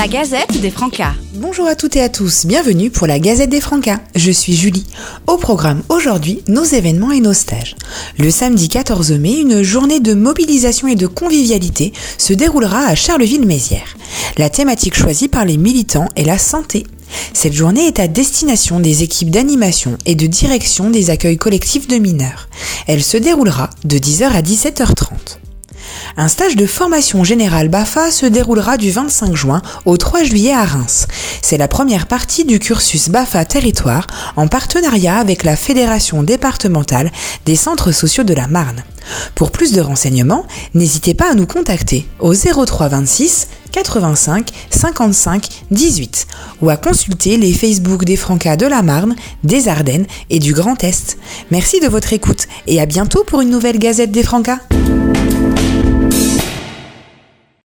La Gazette des Francas. Bonjour à toutes et à tous, bienvenue pour la Gazette des Francas. Je suis Julie. Au programme aujourd'hui, nos événements et nos stages. Le samedi 14 mai, une journée de mobilisation et de convivialité se déroulera à Charleville-Mézières. La thématique choisie par les militants est la santé. Cette journée est à destination des équipes d'animation et de direction des accueils collectifs de mineurs. Elle se déroulera de 10h à 17h30. Un stage de formation générale BAFA se déroulera du 25 juin au 3 juillet à Reims. C'est la première partie du cursus BAFA Territoire en partenariat avec la Fédération départementale des centres sociaux de la Marne. Pour plus de renseignements, n'hésitez pas à nous contacter au 03 26 85 55 18 ou à consulter les Facebook des Francas de la Marne, des Ardennes et du Grand Est. Merci de votre écoute et à bientôt pour une nouvelle Gazette des Francas.